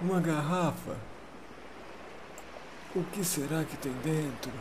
Uma garrafa. O que será que tem dentro?